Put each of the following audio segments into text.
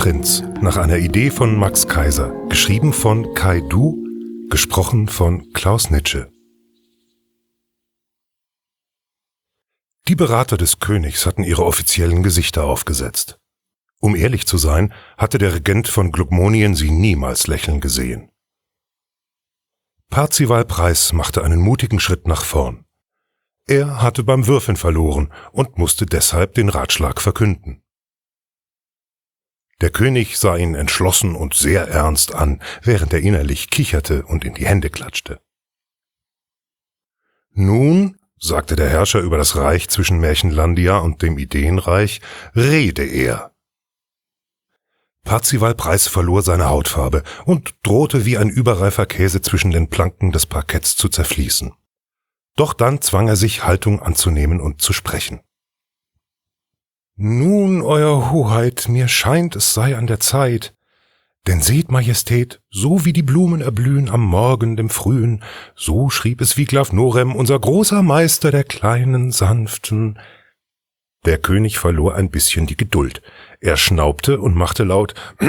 Prinz nach einer Idee von Max Kaiser, geschrieben von Kai Du, gesprochen von Klaus Nitsche. Die Berater des Königs hatten ihre offiziellen Gesichter aufgesetzt. Um ehrlich zu sein, hatte der Regent von Glugmonien sie niemals lächeln gesehen. Parzival Preis machte einen mutigen Schritt nach vorn. Er hatte beim Würfeln verloren und musste deshalb den Ratschlag verkünden. Der König sah ihn entschlossen und sehr ernst an, während er innerlich kicherte und in die Hände klatschte. Nun, sagte der Herrscher über das Reich zwischen Märchenlandia und dem Ideenreich, rede er. Parzival Preis verlor seine Hautfarbe und drohte wie ein überreifer Käse zwischen den Planken des Parketts zu zerfließen. Doch dann zwang er sich, Haltung anzunehmen und zu sprechen. Nun, Euer Hoheit, mir scheint, es sei an der Zeit. Denn seht, Majestät, so wie die Blumen erblühen am Morgen, dem Frühen, so schrieb es Wiglaf Norem, unser großer Meister der kleinen, sanften. Der König verlor ein bisschen die Geduld. Er schnaubte und machte laut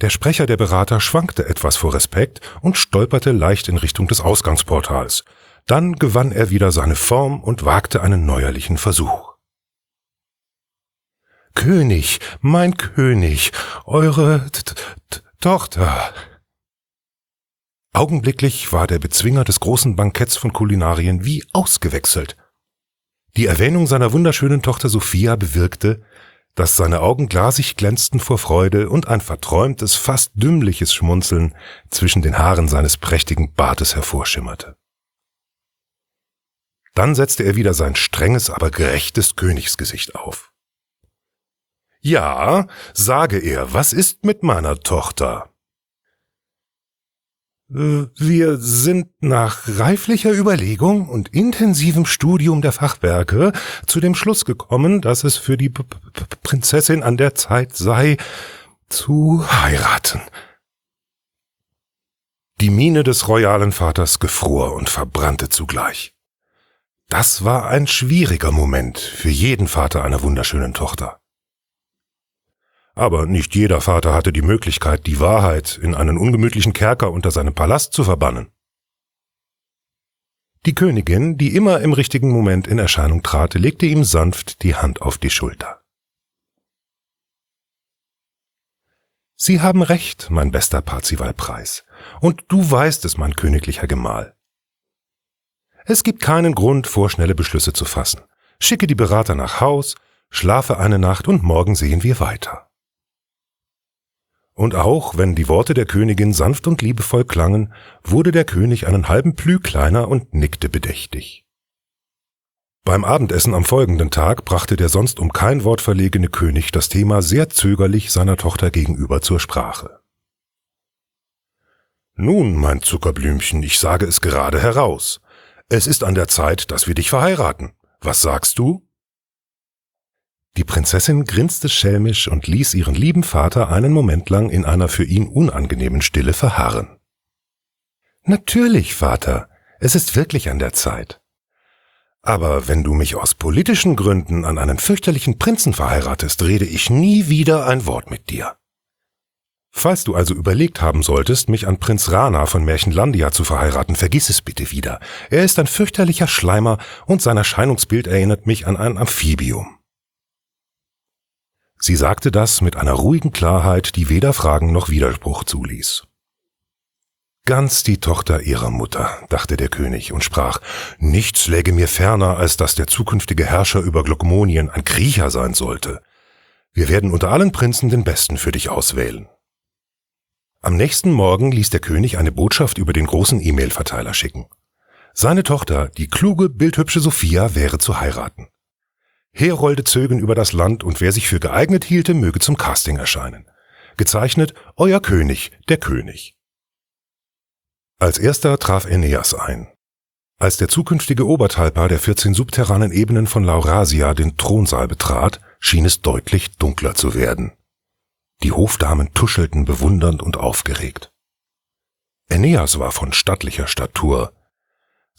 Der Sprecher der Berater schwankte etwas vor Respekt und stolperte leicht in Richtung des Ausgangsportals. Dann gewann er wieder seine Form und wagte einen neuerlichen Versuch. König, mein König, eure Tochter. Augenblicklich war der Bezwinger des großen Banketts von Kulinarien wie ausgewechselt. Die Erwähnung seiner wunderschönen Tochter Sophia bewirkte, dass seine Augen glasig glänzten vor Freude und ein verträumtes, fast dümmliches Schmunzeln zwischen den Haaren seines prächtigen Bartes hervorschimmerte. Dann setzte er wieder sein strenges, aber gerechtes Königsgesicht auf. Ja, sage er, was ist mit meiner Tochter? Äh, wir sind nach reiflicher Überlegung und intensivem Studium der Fachwerke zu dem Schluss gekommen, dass es für die P P Prinzessin an der Zeit sei, zu heiraten. Die Miene des royalen Vaters gefror und verbrannte zugleich. Das war ein schwieriger Moment für jeden Vater einer wunderschönen Tochter. Aber nicht jeder Vater hatte die Möglichkeit, die Wahrheit in einen ungemütlichen Kerker unter seinem Palast zu verbannen. Die Königin, die immer im richtigen Moment in Erscheinung trat, legte ihm sanft die Hand auf die Schulter. Sie haben recht, mein bester Parzivalpreis, und du weißt es, mein königlicher Gemahl. Es gibt keinen Grund, vorschnelle Beschlüsse zu fassen. Schicke die Berater nach Haus, schlafe eine Nacht und morgen sehen wir weiter. Und auch wenn die Worte der Königin sanft und liebevoll klangen, wurde der König einen halben Plü kleiner und nickte bedächtig. Beim Abendessen am folgenden Tag brachte der sonst um kein Wort verlegene König das Thema sehr zögerlich seiner Tochter gegenüber zur Sprache. Nun, mein Zuckerblümchen, ich sage es gerade heraus. Es ist an der Zeit, dass wir dich verheiraten. Was sagst du? Die Prinzessin grinste schelmisch und ließ ihren lieben Vater einen Moment lang in einer für ihn unangenehmen Stille verharren. Natürlich, Vater, es ist wirklich an der Zeit. Aber wenn du mich aus politischen Gründen an einen fürchterlichen Prinzen verheiratest, rede ich nie wieder ein Wort mit dir. Falls du also überlegt haben solltest, mich an Prinz Rana von Märchenlandia zu verheiraten, vergiss es bitte wieder. Er ist ein fürchterlicher Schleimer und sein Erscheinungsbild erinnert mich an ein Amphibium. Sie sagte das mit einer ruhigen Klarheit, die weder Fragen noch Widerspruch zuließ. Ganz die Tochter ihrer Mutter, dachte der König und sprach, nichts läge mir ferner, als dass der zukünftige Herrscher über Glokmonien ein Kriecher sein sollte. Wir werden unter allen Prinzen den Besten für dich auswählen. Am nächsten Morgen ließ der König eine Botschaft über den großen E-Mail-Verteiler schicken. Seine Tochter, die kluge, bildhübsche Sophia, wäre zu heiraten. Herolde zögen über das Land und wer sich für geeignet hielte, möge zum Casting erscheinen. Gezeichnet Euer König, der König. Als erster traf Aeneas ein. Als der zukünftige Obertalpa der 14 subterranen Ebenen von Laurasia den Thronsaal betrat, schien es deutlich dunkler zu werden. Die Hofdamen tuschelten bewundernd und aufgeregt. Aeneas war von stattlicher Statur,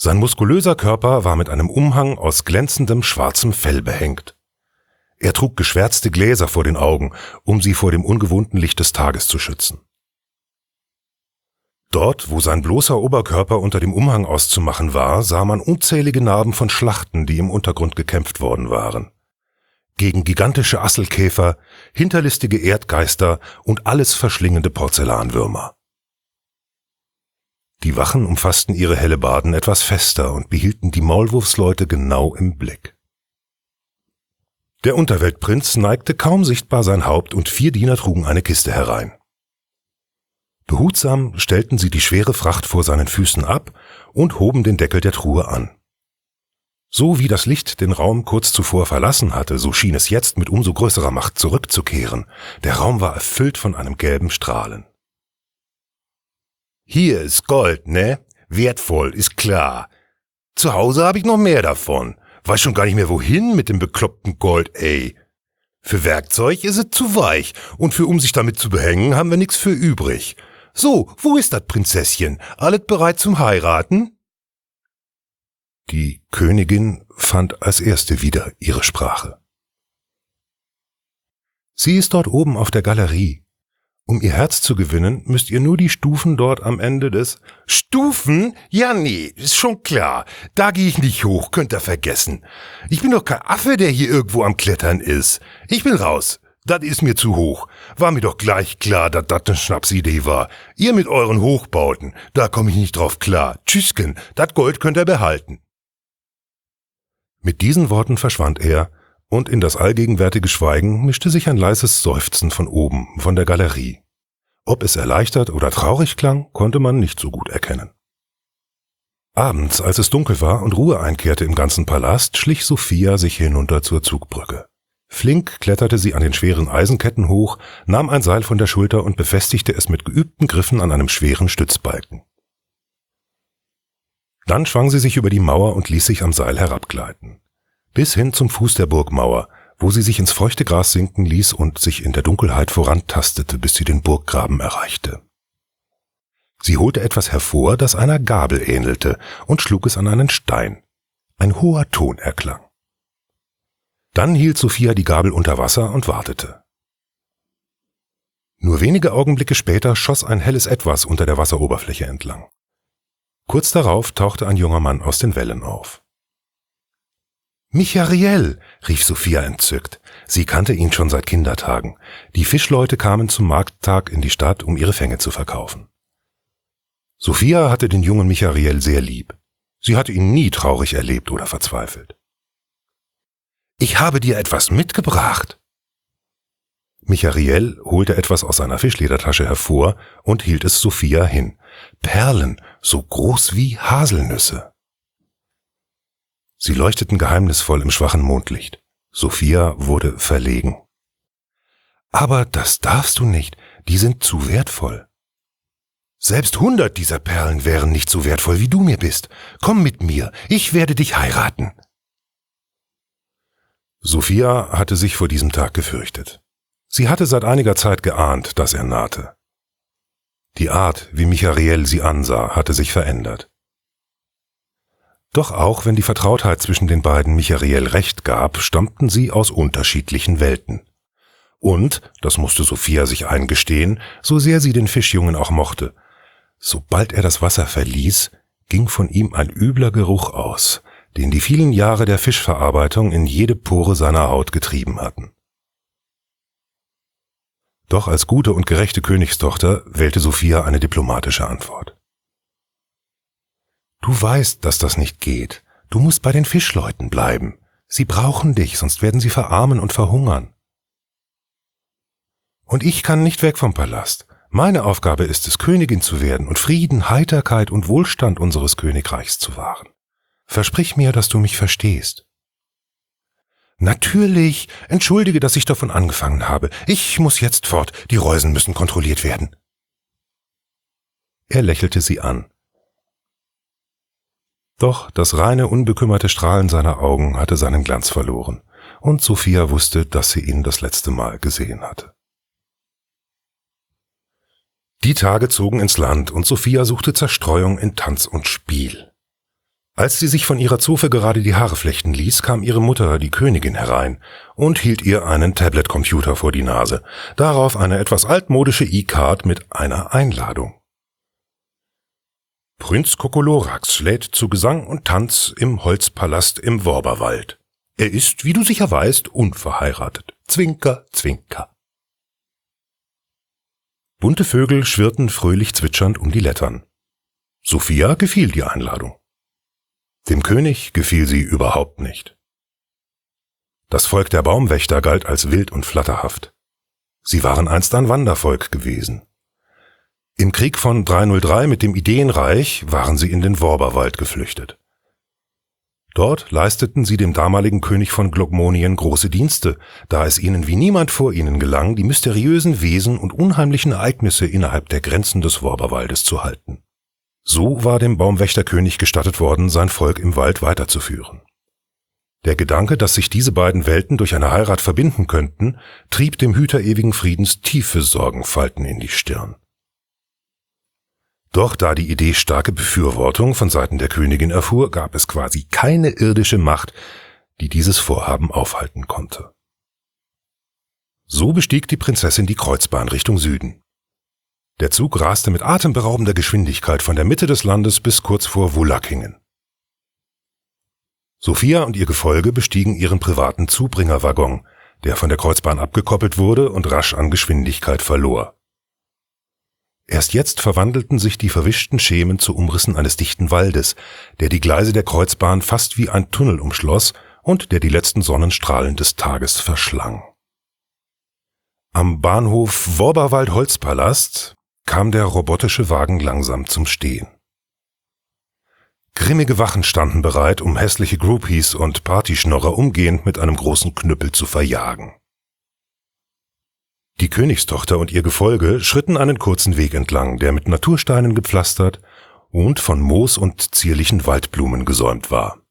sein muskulöser Körper war mit einem Umhang aus glänzendem schwarzem Fell behängt. Er trug geschwärzte Gläser vor den Augen, um sie vor dem ungewohnten Licht des Tages zu schützen. Dort, wo sein bloßer Oberkörper unter dem Umhang auszumachen war, sah man unzählige Narben von Schlachten, die im Untergrund gekämpft worden waren. Gegen gigantische Asselkäfer, hinterlistige Erdgeister und alles verschlingende Porzellanwürmer. Die Wachen umfassten ihre Hellebarden etwas fester und behielten die Maulwurfsleute genau im Blick. Der Unterweltprinz neigte kaum sichtbar sein Haupt und vier Diener trugen eine Kiste herein. Behutsam stellten sie die schwere Fracht vor seinen Füßen ab und hoben den Deckel der Truhe an. So wie das Licht den Raum kurz zuvor verlassen hatte, so schien es jetzt mit umso größerer Macht zurückzukehren. Der Raum war erfüllt von einem gelben Strahlen. Hier ist Gold, ne? Wertvoll, ist klar. Zu Hause habe ich noch mehr davon. Weiß schon gar nicht mehr wohin mit dem bekloppten Gold, ey. Für Werkzeug ist es zu weich und für um sich damit zu behängen haben wir nix für übrig. So, wo ist das Prinzesschen? Alles bereit zum Heiraten? Die Königin fand als erste wieder ihre Sprache. Sie ist dort oben auf der Galerie, um ihr Herz zu gewinnen, müsst ihr nur die Stufen dort am Ende des Stufen? Ja, nee, ist schon klar. Da gehe ich nicht hoch, könnt ihr vergessen. Ich bin doch kein Affe, der hier irgendwo am Klettern ist. Ich bin raus. Das ist mir zu hoch. War mir doch gleich klar, dass das eine Schnapsidee war. Ihr mit euren Hochbauten, da komme ich nicht drauf klar. Tschüssken, das Gold könnt ihr behalten. Mit diesen Worten verschwand er, und in das allgegenwärtige Schweigen mischte sich ein leises Seufzen von oben, von der Galerie. Ob es erleichtert oder traurig klang, konnte man nicht so gut erkennen. Abends, als es dunkel war und Ruhe einkehrte im ganzen Palast, schlich Sophia sich hinunter zur Zugbrücke. Flink kletterte sie an den schweren Eisenketten hoch, nahm ein Seil von der Schulter und befestigte es mit geübten Griffen an einem schweren Stützbalken. Dann schwang sie sich über die Mauer und ließ sich am Seil herabgleiten bis hin zum Fuß der Burgmauer, wo sie sich ins feuchte Gras sinken ließ und sich in der Dunkelheit vorantastete, bis sie den Burggraben erreichte. Sie holte etwas hervor, das einer Gabel ähnelte, und schlug es an einen Stein. Ein hoher Ton erklang. Dann hielt Sophia die Gabel unter Wasser und wartete. Nur wenige Augenblicke später schoss ein helles Etwas unter der Wasseroberfläche entlang. Kurz darauf tauchte ein junger Mann aus den Wellen auf. Michael, rief Sophia entzückt. Sie kannte ihn schon seit Kindertagen. Die Fischleute kamen zum Markttag in die Stadt, um ihre Fänge zu verkaufen. Sophia hatte den jungen Michael sehr lieb. Sie hatte ihn nie traurig erlebt oder verzweifelt. Ich habe dir etwas mitgebracht. Michael holte etwas aus seiner Fischledertasche hervor und hielt es Sophia hin. Perlen, so groß wie Haselnüsse. Sie leuchteten geheimnisvoll im schwachen Mondlicht. Sophia wurde verlegen. Aber das darfst du nicht, die sind zu wertvoll. Selbst hundert dieser Perlen wären nicht so wertvoll, wie du mir bist. Komm mit mir, ich werde dich heiraten. Sophia hatte sich vor diesem Tag gefürchtet. Sie hatte seit einiger Zeit geahnt, dass er nahte. Die Art, wie Michael sie ansah, hatte sich verändert. Doch auch wenn die Vertrautheit zwischen den beiden Michael recht gab, stammten sie aus unterschiedlichen Welten. Und, das musste Sophia sich eingestehen, so sehr sie den Fischjungen auch mochte, sobald er das Wasser verließ, ging von ihm ein übler Geruch aus, den die vielen Jahre der Fischverarbeitung in jede Pore seiner Haut getrieben hatten. Doch als gute und gerechte Königstochter wählte Sophia eine diplomatische Antwort. Du weißt, dass das nicht geht. Du musst bei den Fischleuten bleiben. Sie brauchen dich, sonst werden sie verarmen und verhungern. Und ich kann nicht weg vom Palast. Meine Aufgabe ist es, Königin zu werden und Frieden, Heiterkeit und Wohlstand unseres Königreichs zu wahren. Versprich mir, dass du mich verstehst. Natürlich. Entschuldige, dass ich davon angefangen habe. Ich muss jetzt fort. Die Reusen müssen kontrolliert werden. Er lächelte sie an. Doch das reine, unbekümmerte Strahlen seiner Augen hatte seinen Glanz verloren, und Sophia wusste, dass sie ihn das letzte Mal gesehen hatte. Die Tage zogen ins Land, und Sophia suchte Zerstreuung in Tanz und Spiel. Als sie sich von ihrer Zofe gerade die Haare flechten ließ, kam ihre Mutter, die Königin, herein und hielt ihr einen Tablet-Computer vor die Nase, darauf eine etwas altmodische E-Card mit einer Einladung. Prinz Kokolorax lädt zu Gesang und Tanz im Holzpalast im Worberwald. Er ist, wie du sicher weißt, unverheiratet. Zwinker, zwinker. Bunte Vögel schwirrten fröhlich zwitschernd um die Lettern. Sophia gefiel die Einladung. Dem König gefiel sie überhaupt nicht. Das Volk der Baumwächter galt als wild und flatterhaft. Sie waren einst ein Wandervolk gewesen. Im Krieg von 303 mit dem Ideenreich waren sie in den Worberwald geflüchtet. Dort leisteten sie dem damaligen König von Glogmonien große Dienste, da es ihnen wie niemand vor ihnen gelang, die mysteriösen Wesen und unheimlichen Ereignisse innerhalb der Grenzen des Worberwaldes zu halten. So war dem Baumwächterkönig gestattet worden, sein Volk im Wald weiterzuführen. Der Gedanke, dass sich diese beiden Welten durch eine Heirat verbinden könnten, trieb dem Hüter ewigen Friedens tiefe Sorgenfalten in die Stirn. Doch da die Idee starke Befürwortung von Seiten der Königin erfuhr, gab es quasi keine irdische Macht, die dieses Vorhaben aufhalten konnte. So bestieg die Prinzessin die Kreuzbahn Richtung Süden. Der Zug raste mit atemberaubender Geschwindigkeit von der Mitte des Landes bis kurz vor Wulackingen. Sophia und ihr Gefolge bestiegen ihren privaten Zubringerwaggon, der von der Kreuzbahn abgekoppelt wurde und rasch an Geschwindigkeit verlor. Erst jetzt verwandelten sich die verwischten Schemen zu Umrissen eines dichten Waldes, der die Gleise der Kreuzbahn fast wie ein Tunnel umschloss und der die letzten Sonnenstrahlen des Tages verschlang. Am Bahnhof Worberwald Holzpalast kam der robotische Wagen langsam zum Stehen. Grimmige Wachen standen bereit, um hässliche Groupies und Partyschnorrer umgehend mit einem großen Knüppel zu verjagen. Die Königstochter und ihr Gefolge schritten einen kurzen Weg entlang, der mit Natursteinen gepflastert und von Moos und zierlichen Waldblumen gesäumt war.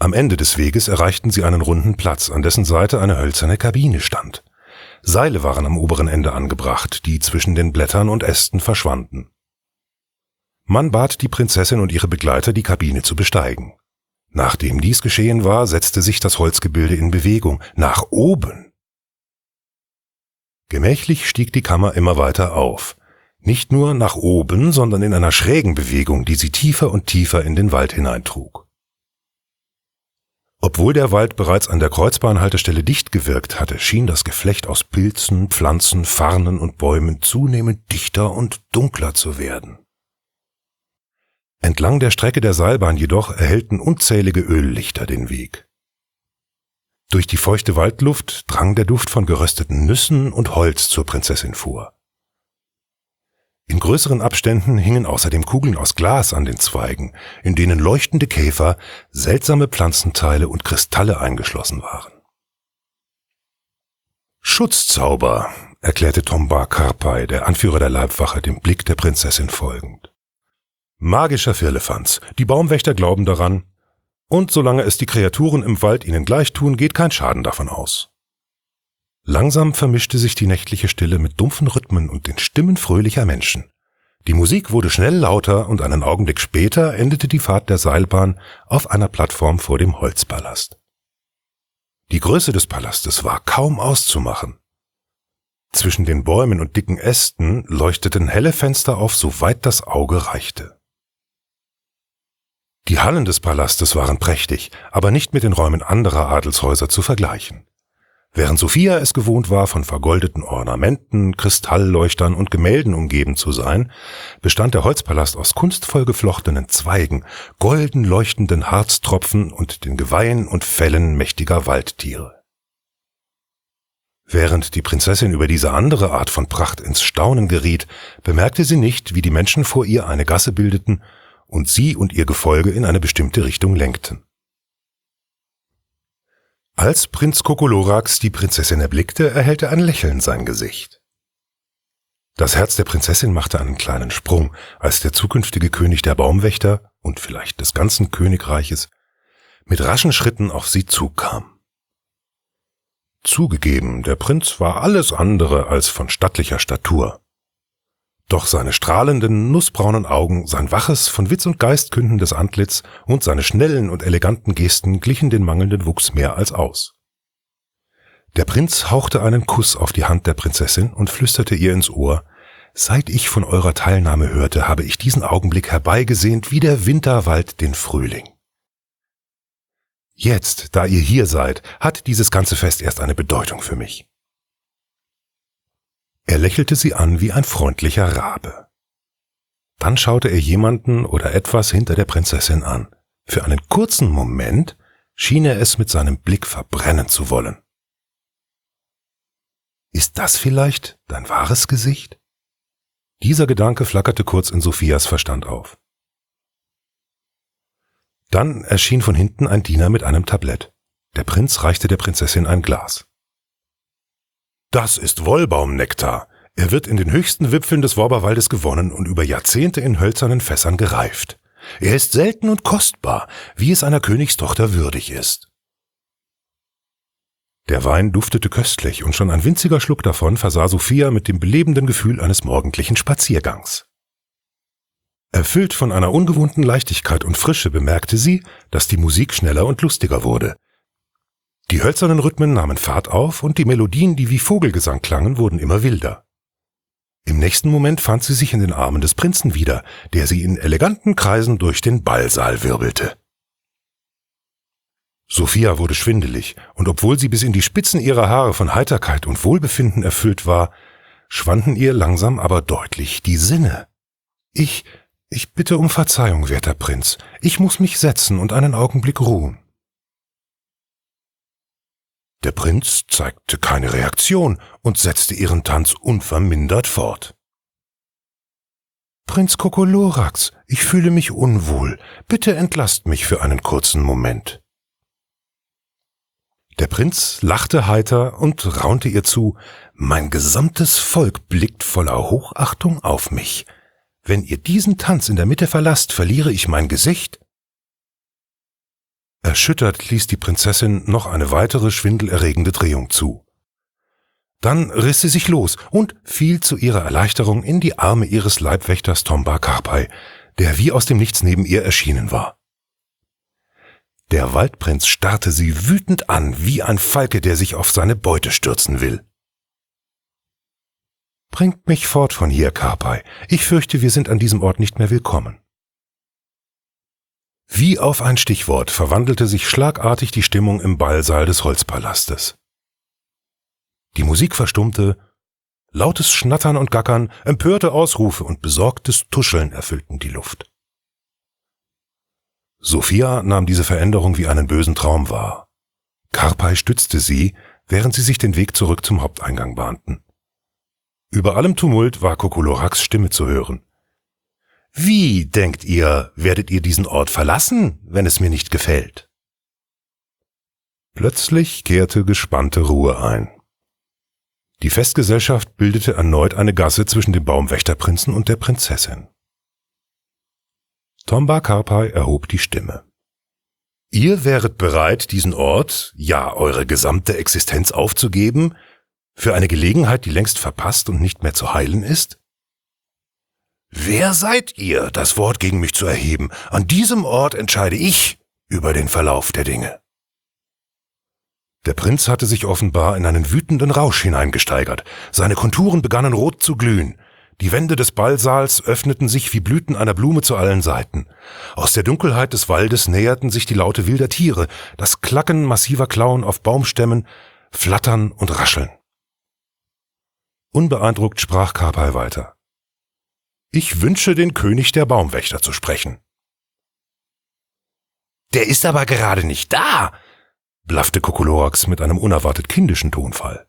Am Ende des Weges erreichten sie einen runden Platz, an dessen Seite eine hölzerne Kabine stand. Seile waren am oberen Ende angebracht, die zwischen den Blättern und Ästen verschwanden. Man bat die Prinzessin und ihre Begleiter, die Kabine zu besteigen. Nachdem dies geschehen war, setzte sich das Holzgebilde in Bewegung, nach oben. Gemächlich stieg die Kammer immer weiter auf. Nicht nur nach oben, sondern in einer schrägen Bewegung, die sie tiefer und tiefer in den Wald hineintrug. Obwohl der Wald bereits an der Kreuzbahnhaltestelle dicht gewirkt hatte, schien das Geflecht aus Pilzen, Pflanzen, Farnen und Bäumen zunehmend dichter und dunkler zu werden. Entlang der Strecke der Seilbahn jedoch erhellten unzählige Öllichter den Weg. Durch die feuchte Waldluft drang der Duft von gerösteten Nüssen und Holz zur Prinzessin vor. In größeren Abständen hingen außerdem Kugeln aus Glas an den Zweigen, in denen leuchtende Käfer, seltsame Pflanzenteile und Kristalle eingeschlossen waren. Schutzzauber, erklärte Tomba Karpay, der Anführer der Leibwache, dem Blick der Prinzessin folgend. Magischer Firlefanz. Die Baumwächter glauben daran, und solange es die Kreaturen im Wald ihnen gleich tun, geht kein Schaden davon aus. Langsam vermischte sich die nächtliche Stille mit dumpfen Rhythmen und den Stimmen fröhlicher Menschen. Die Musik wurde schnell lauter und einen Augenblick später endete die Fahrt der Seilbahn auf einer Plattform vor dem Holzpalast. Die Größe des Palastes war kaum auszumachen. Zwischen den Bäumen und dicken Ästen leuchteten helle Fenster auf, soweit das Auge reichte. Die Hallen des Palastes waren prächtig, aber nicht mit den Räumen anderer Adelshäuser zu vergleichen. Während Sophia es gewohnt war, von vergoldeten Ornamenten, Kristallleuchtern und Gemälden umgeben zu sein, bestand der Holzpalast aus kunstvoll geflochtenen Zweigen, golden leuchtenden Harztropfen und den Geweihen und Fellen mächtiger Waldtiere. Während die Prinzessin über diese andere Art von Pracht ins Staunen geriet, bemerkte sie nicht, wie die Menschen vor ihr eine Gasse bildeten und sie und ihr Gefolge in eine bestimmte Richtung lenkten. Als Prinz Kokolorax die Prinzessin erblickte, erhellte ein Lächeln sein Gesicht. Das Herz der Prinzessin machte einen kleinen Sprung, als der zukünftige König der Baumwächter und vielleicht des ganzen Königreiches mit raschen Schritten auf sie zukam. Zugegeben, der Prinz war alles andere als von stattlicher Statur. Doch seine strahlenden, nussbraunen Augen, sein waches, von Witz und Geist kündendes Antlitz und seine schnellen und eleganten Gesten glichen den mangelnden Wuchs mehr als aus. Der Prinz hauchte einen Kuss auf die Hand der Prinzessin und flüsterte ihr ins Ohr, Seit ich von eurer Teilnahme hörte, habe ich diesen Augenblick herbeigesehnt wie der Winterwald den Frühling. Jetzt, da ihr hier seid, hat dieses ganze Fest erst eine Bedeutung für mich. Er lächelte sie an wie ein freundlicher Rabe. Dann schaute er jemanden oder etwas hinter der Prinzessin an. Für einen kurzen Moment schien er es mit seinem Blick verbrennen zu wollen. Ist das vielleicht dein wahres Gesicht? Dieser Gedanke flackerte kurz in Sophias Verstand auf. Dann erschien von hinten ein Diener mit einem Tablett. Der Prinz reichte der Prinzessin ein Glas. Das ist Wollbaumnektar. Er wird in den höchsten Wipfeln des Worberwaldes gewonnen und über Jahrzehnte in hölzernen Fässern gereift. Er ist selten und kostbar, wie es einer Königstochter würdig ist. Der Wein duftete köstlich und schon ein winziger Schluck davon versah Sophia mit dem belebenden Gefühl eines morgendlichen Spaziergangs. Erfüllt von einer ungewohnten Leichtigkeit und Frische bemerkte sie, dass die Musik schneller und lustiger wurde, die hölzernen Rhythmen nahmen Fahrt auf und die Melodien, die wie Vogelgesang klangen, wurden immer wilder. Im nächsten Moment fand sie sich in den Armen des Prinzen wieder, der sie in eleganten Kreisen durch den Ballsaal wirbelte. Sophia wurde schwindelig, und obwohl sie bis in die Spitzen ihrer Haare von Heiterkeit und Wohlbefinden erfüllt war, schwanden ihr langsam aber deutlich die Sinne. Ich, ich bitte um Verzeihung, werter Prinz, ich muss mich setzen und einen Augenblick ruhen. Der Prinz zeigte keine Reaktion und setzte ihren Tanz unvermindert fort. Prinz Kokolorax, ich fühle mich unwohl. Bitte entlasst mich für einen kurzen Moment. Der Prinz lachte heiter und raunte ihr zu, mein gesamtes Volk blickt voller Hochachtung auf mich. Wenn ihr diesen Tanz in der Mitte verlasst, verliere ich mein Gesicht Erschüttert ließ die Prinzessin noch eine weitere schwindelerregende Drehung zu. Dann riss sie sich los und fiel zu ihrer Erleichterung in die Arme ihres Leibwächters Tomba Karpai, der wie aus dem Nichts neben ihr erschienen war. Der Waldprinz starrte sie wütend an, wie ein Falke, der sich auf seine Beute stürzen will. Bringt mich fort von hier, Karpai. Ich fürchte, wir sind an diesem Ort nicht mehr willkommen. Wie auf ein Stichwort verwandelte sich schlagartig die Stimmung im Ballsaal des Holzpalastes. Die Musik verstummte, lautes Schnattern und Gackern, empörte Ausrufe und besorgtes Tuscheln erfüllten die Luft. Sophia nahm diese Veränderung wie einen bösen Traum wahr. Karpai stützte sie, während sie sich den Weg zurück zum Haupteingang bahnten. Über allem Tumult war Kokoloraks Stimme zu hören. Wie, denkt ihr, werdet ihr diesen Ort verlassen, wenn es mir nicht gefällt? Plötzlich kehrte gespannte Ruhe ein. Die Festgesellschaft bildete erneut eine Gasse zwischen dem Baumwächterprinzen und der Prinzessin. Tomba Karpai erhob die Stimme. Ihr wäret bereit, diesen Ort, ja eure gesamte Existenz aufzugeben, für eine Gelegenheit, die längst verpasst und nicht mehr zu heilen ist? Wer seid ihr, das Wort gegen mich zu erheben? An diesem Ort entscheide ich über den Verlauf der Dinge. Der Prinz hatte sich offenbar in einen wütenden Rausch hineingesteigert. Seine Konturen begannen rot zu glühen. Die Wände des Ballsaals öffneten sich wie Blüten einer Blume zu allen Seiten. Aus der Dunkelheit des Waldes näherten sich die Laute wilder Tiere, das Klacken massiver Klauen auf Baumstämmen, Flattern und Rascheln. Unbeeindruckt sprach Karpai weiter. Ich wünsche den König der Baumwächter zu sprechen. Der ist aber gerade nicht da, blaffte Kokolorox mit einem unerwartet kindischen Tonfall.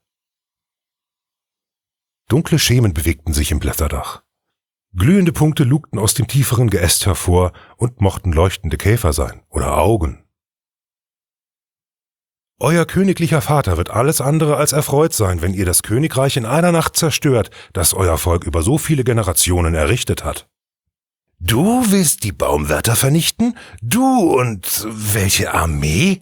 Dunkle Schemen bewegten sich im Blätterdach. Glühende Punkte lugten aus dem tieferen Geäst hervor und mochten leuchtende Käfer sein oder Augen euer königlicher Vater wird alles andere als erfreut sein, wenn ihr das Königreich in einer Nacht zerstört, das euer Volk über so viele Generationen errichtet hat. Du willst die Baumwärter vernichten? Du und welche Armee?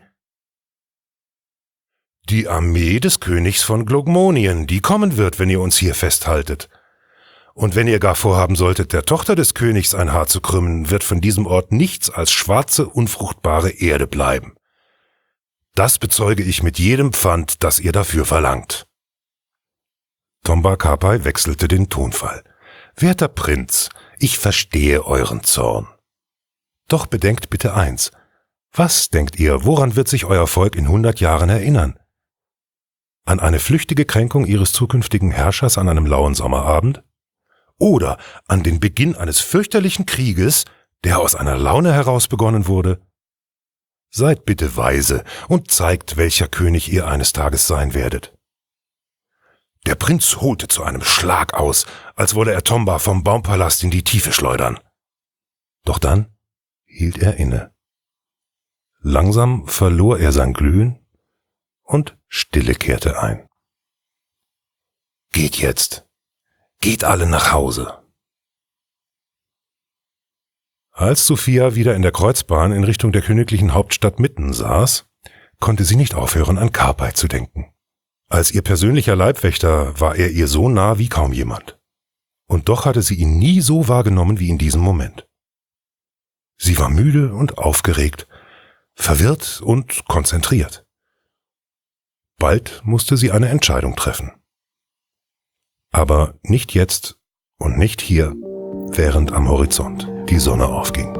Die Armee des Königs von Glogmonien, die kommen wird, wenn ihr uns hier festhaltet. Und wenn ihr gar vorhaben solltet, der Tochter des Königs ein Haar zu krümmen, wird von diesem Ort nichts als schwarze, unfruchtbare Erde bleiben. Das bezeuge ich mit jedem Pfand, das ihr dafür verlangt. Tomba Kapai wechselte den Tonfall. Werter Prinz, ich verstehe euren Zorn. Doch bedenkt bitte eins. Was denkt ihr, woran wird sich euer Volk in hundert Jahren erinnern? An eine flüchtige Kränkung ihres zukünftigen Herrschers an einem lauen Sommerabend? Oder an den Beginn eines fürchterlichen Krieges, der aus einer Laune heraus begonnen wurde? Seid bitte weise und zeigt, welcher König ihr eines Tages sein werdet. Der Prinz holte zu einem Schlag aus, als wolle er Tomba vom Baumpalast in die Tiefe schleudern. Doch dann hielt er inne. Langsam verlor er sein Glühen und Stille kehrte ein. Geht jetzt. Geht alle nach Hause. Als Sophia wieder in der Kreuzbahn in Richtung der königlichen Hauptstadt mitten saß, konnte sie nicht aufhören, an Karpei zu denken. Als ihr persönlicher Leibwächter war er ihr so nah wie kaum jemand. Und doch hatte sie ihn nie so wahrgenommen wie in diesem Moment. Sie war müde und aufgeregt, verwirrt und konzentriert. Bald musste sie eine Entscheidung treffen. Aber nicht jetzt und nicht hier, während am Horizont die Sonne aufging.